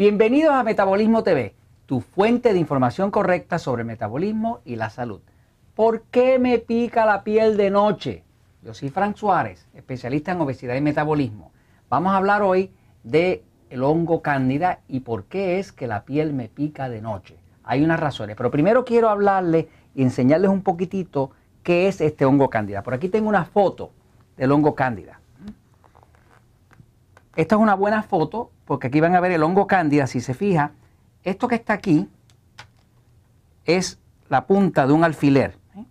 Bienvenidos a Metabolismo TV, tu fuente de información correcta sobre el metabolismo y la salud. ¿Por qué me pica la piel de noche? Yo soy Frank Suárez, especialista en obesidad y metabolismo. Vamos a hablar hoy de el hongo cándida y por qué es que la piel me pica de noche. Hay unas razones, pero primero quiero hablarles y enseñarles un poquitito qué es este hongo cándida. Por aquí tengo una foto del hongo cándida. Esta es una buena foto porque aquí van a ver el hongo cándida. Si se fija, esto que está aquí es la punta de un alfiler. ¿eh?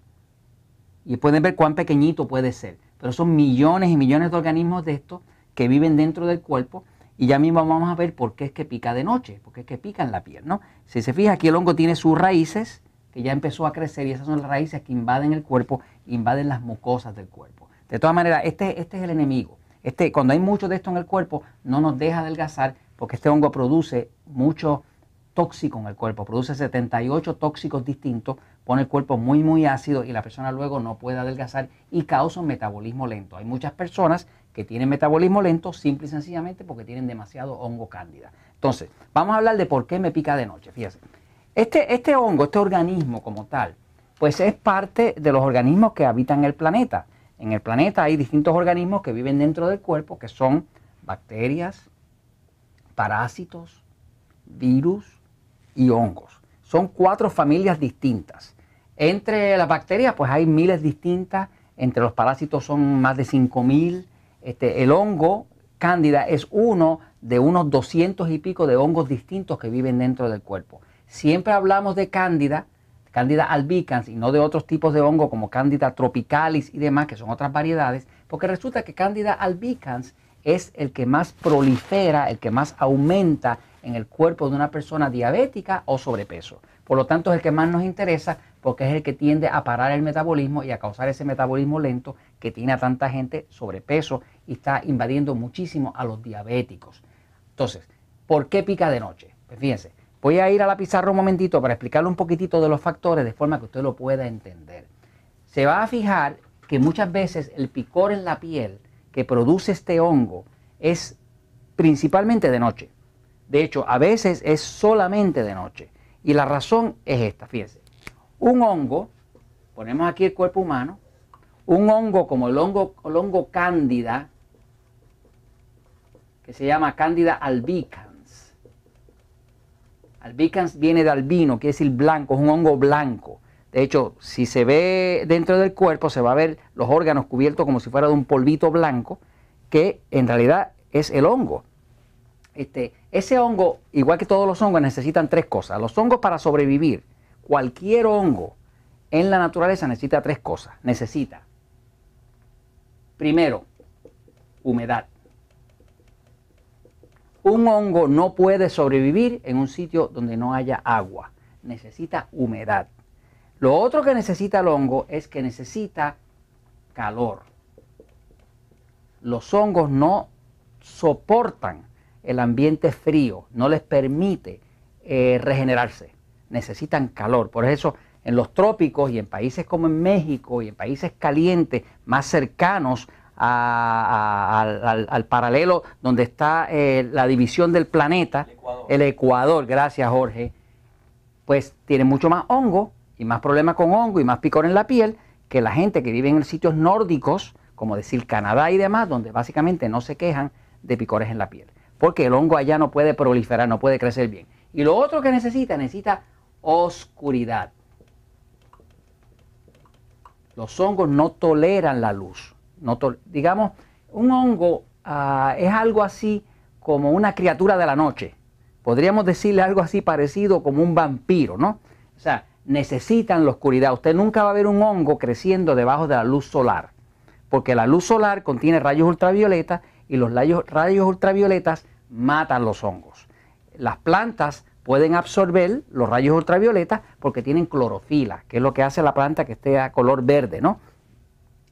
Y pueden ver cuán pequeñito puede ser. Pero son millones y millones de organismos de estos que viven dentro del cuerpo. Y ya mismo vamos a ver por qué es que pica de noche, por qué es que pica en la piel. ¿no? Si se fija, aquí el hongo tiene sus raíces, que ya empezó a crecer, y esas son las raíces que invaden el cuerpo, invaden las mucosas del cuerpo. De todas maneras, este, este es el enemigo. Este, cuando hay mucho de esto en el cuerpo, no nos deja adelgazar porque este hongo produce mucho tóxico en el cuerpo, produce 78 tóxicos distintos, pone el cuerpo muy muy ácido y la persona luego no puede adelgazar y causa un metabolismo lento. Hay muchas personas que tienen metabolismo lento simple y sencillamente porque tienen demasiado hongo cándida. Entonces, vamos a hablar de por qué me pica de noche. Fíjense, este, este hongo, este organismo como tal, pues es parte de los organismos que habitan el planeta. En el planeta hay distintos organismos que viven dentro del cuerpo, que son bacterias, parásitos, virus y hongos. Son cuatro familias distintas. Entre las bacterias, pues hay miles distintas. Entre los parásitos son más de 5000. Este, el hongo, cándida, es uno de unos 200 y pico de hongos distintos que viven dentro del cuerpo. Siempre hablamos de cándida Candida albicans y no de otros tipos de hongo como Candida tropicalis y demás, que son otras variedades, porque resulta que Candida albicans es el que más prolifera, el que más aumenta en el cuerpo de una persona diabética o sobrepeso. Por lo tanto, es el que más nos interesa porque es el que tiende a parar el metabolismo y a causar ese metabolismo lento que tiene a tanta gente sobrepeso y está invadiendo muchísimo a los diabéticos. Entonces, ¿por qué pica de noche? Pues fíjense, Voy a ir a la pizarra un momentito para explicarle un poquitito de los factores de forma que usted lo pueda entender. Se va a fijar que muchas veces el picor en la piel que produce este hongo es principalmente de noche. De hecho, a veces es solamente de noche. Y la razón es esta, fíjense. Un hongo, ponemos aquí el cuerpo humano, un hongo como el hongo, el hongo cándida, que se llama cándida albica, Albicans viene de albino, quiere decir blanco, es un hongo blanco. De hecho, si se ve dentro del cuerpo, se va a ver los órganos cubiertos como si fuera de un polvito blanco, que en realidad es el hongo. Este, ese hongo, igual que todos los hongos, necesitan tres cosas. Los hongos para sobrevivir, cualquier hongo en la naturaleza necesita tres cosas. Necesita, primero, humedad. Un hongo no puede sobrevivir en un sitio donde no haya agua. Necesita humedad. Lo otro que necesita el hongo es que necesita calor. Los hongos no soportan el ambiente frío, no les permite eh, regenerarse. Necesitan calor. Por eso en los trópicos y en países como en México y en países calientes más cercanos al, paralelo donde está eh, la división del planeta, el Ecuador. gracias Jorge, pues tiene mucho más hongo y más problemas con hongo y más picor en la piel que la gente que vive en sitios nórdicos, como decir Canadá y demás, donde básicamente no se quejan de picores en la piel. Porque el hongo allá no puede proliferar, no puede crecer bien. Y lo otro que necesita, necesita oscuridad. Los hongos no toleran la luz digamos, un hongo ah, es algo así como una criatura de la noche. Podríamos decirle algo así parecido como un vampiro, ¿no? O sea, necesitan la oscuridad. Usted nunca va a ver un hongo creciendo debajo de la luz solar, porque la luz solar contiene rayos ultravioletas y los rayos, rayos ultravioletas matan los hongos. Las plantas pueden absorber los rayos ultravioletas porque tienen clorofila, que es lo que hace la planta que esté a color verde, ¿no?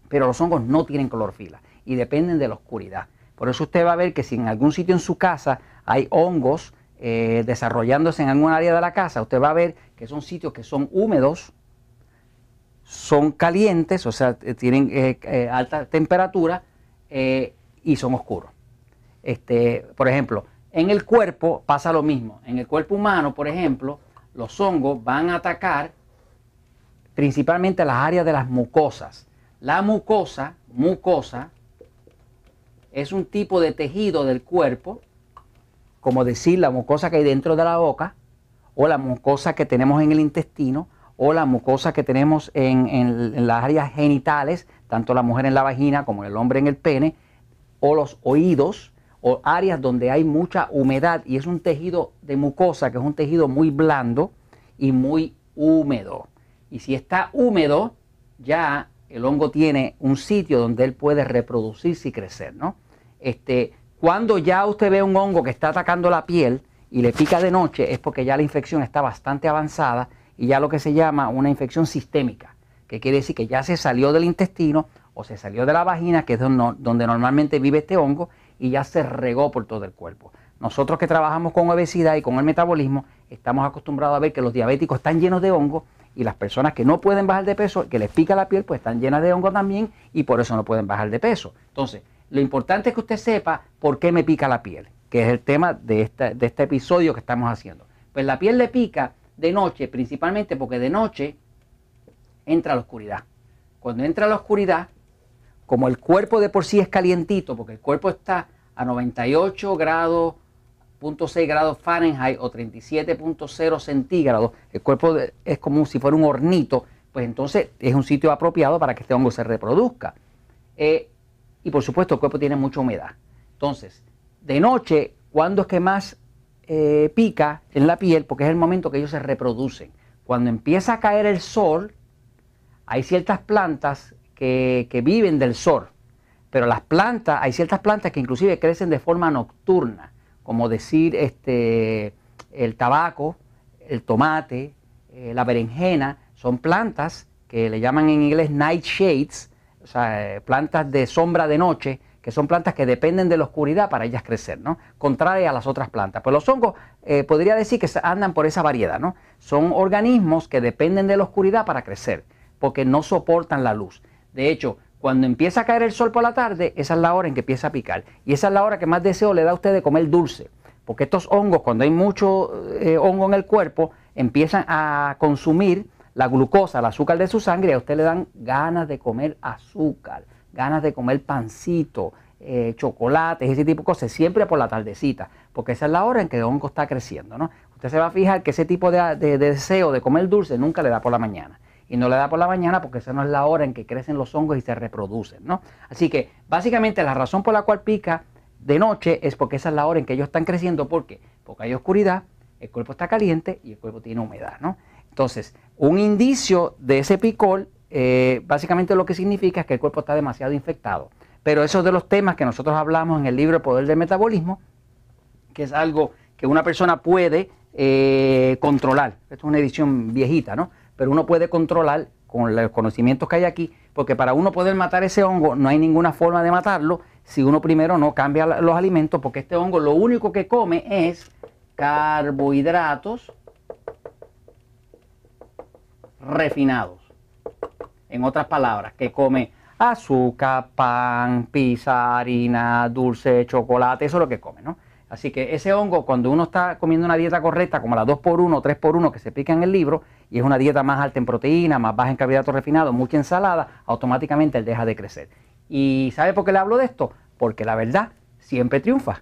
Pero los hongos no tienen clorofila y dependen de la oscuridad. Por eso usted va a ver que si en algún sitio en su casa hay hongos eh, desarrollándose en algún área de la casa, usted va a ver que son sitios que son húmedos, son calientes, o sea, eh, tienen eh, alta temperatura y son oscuros. Este, por ejemplo, En el cuerpo pasa lo mismo. En el cuerpo humano, por ejemplo, los hongos van a atacar principalmente las áreas de las mucosas. La mucosa, mucosa, es un tipo de tejido del cuerpo, como decir la mucosa que hay dentro de la boca, o la mucosa que tenemos en el intestino, o la mucosa que tenemos en, las áreas genitales, tanto la mujer en la vagina como el hombre en el pene, o los oídos, o áreas donde hay mucha humedad y es un tejido de mucosa que es un tejido muy blando y muy húmedo. Y si está húmedo, ya el hongo tiene un sitio donde él puede reproducirse y crecer, ¿no? Este, cuando ya usted ve un hongo que está atacando la piel y le pica de noche, es porque ya la infección está bastante avanzada y ya lo que se llama una infección sistémica, que quiere decir que ya se salió del intestino o se salió de la vagina, que es donde normalmente vive este hongo, y ya se regó por todo el cuerpo. Nosotros que trabajamos con obesidad y con el metabolismo, estamos acostumbrados a ver que los diabéticos están llenos de hongo y las personas que no pueden bajar de peso, que les pica la piel, pues están llenas de hongo también y por eso no pueden bajar de peso. Entonces, lo importante es que usted sepa por qué me pica la piel, que es el tema de, este episodio que estamos haciendo. Pues la piel le pica de noche, principalmente porque de noche entra la oscuridad. Cuando entra la oscuridad, como el cuerpo de por sí es calientito, porque el cuerpo está a 98 grados 0.6 grados Fahrenheit o 37.0 centígrados, el cuerpo es como si fuera un hornito, pues entonces es un sitio apropiado para que este hongo se reproduzca. Eh, y por supuesto el cuerpo tiene mucha humedad. Entonces, de noche, ¿cuándo es que más eh, pica en la piel? Porque es el momento que ellos se reproducen. Cuando empieza a caer el sol, hay ciertas plantas que, que viven del sol. Pero las plantas, hay ciertas plantas que inclusive crecen de forma nocturna como decir este, el tabaco, el tomate, eh, la berenjena, son plantas que le llaman en inglés nightshades, o sea, eh, plantas de sombra de noche, que son plantas que dependen de la oscuridad para ellas crecer, ¿no? Contraria a las otras plantas. Pues los hongos eh, podría decir que andan por esa variedad, ¿no? Son organismos que dependen de la oscuridad para crecer, porque no soportan la luz. De hecho, cuando empieza a caer el sol por la tarde, esa es la hora en que empieza a picar. Y esa es la hora que más deseo le da a usted de comer dulce. Porque estos hongos, cuando hay mucho eh, hongo en el cuerpo, empiezan a consumir la glucosa, el azúcar de su sangre, y a usted le dan ganas de comer azúcar, ganas de comer pancito, eh, chocolates, ese tipo de cosas, siempre por la tardecita, porque esa es la hora en que el hongo está creciendo. ¿no? Usted se va a fijar que ese tipo de deseo de comer dulce nunca le da por la mañana y no le da por la mañana porque esa no es la hora en que crecen los hongos y se reproducen, ¿no? Así que básicamente la razón por la cual pica de noche es porque esa es la hora en que ellos están creciendo, ¿por qué? Porque hay oscuridad, el cuerpo está caliente y el cuerpo tiene humedad, ¿no? Entonces, un indicio de ese picor, eh, básicamente lo que significa es que el cuerpo está demasiado infectado. Pero eso es de los temas que nosotros hablamos en el libro El Poder del Metabolismo, que es algo que una persona puede eh, controlar. Esto es una edición viejita, ¿no? Pero uno puede controlar con los conocimientos que hay aquí, porque para uno poder matar ese hongo no hay ninguna forma de matarlo si uno primero no cambia los alimentos, porque este hongo lo único que come es carbohidratos refinados. En otras palabras, que come azúcar, pan, pizza, harina, dulce, chocolate, eso es lo que come, ¿no? Así que ese hongo, cuando uno está comiendo una dieta correcta, como la 2x1 o 3x1 que se pica en el libro, y es una dieta más alta en proteína, más baja en carbohidratos refinados, mucha ensalada, automáticamente él deja de crecer. ¿Y sabe por qué le hablo de esto? Porque la verdad siempre triunfa.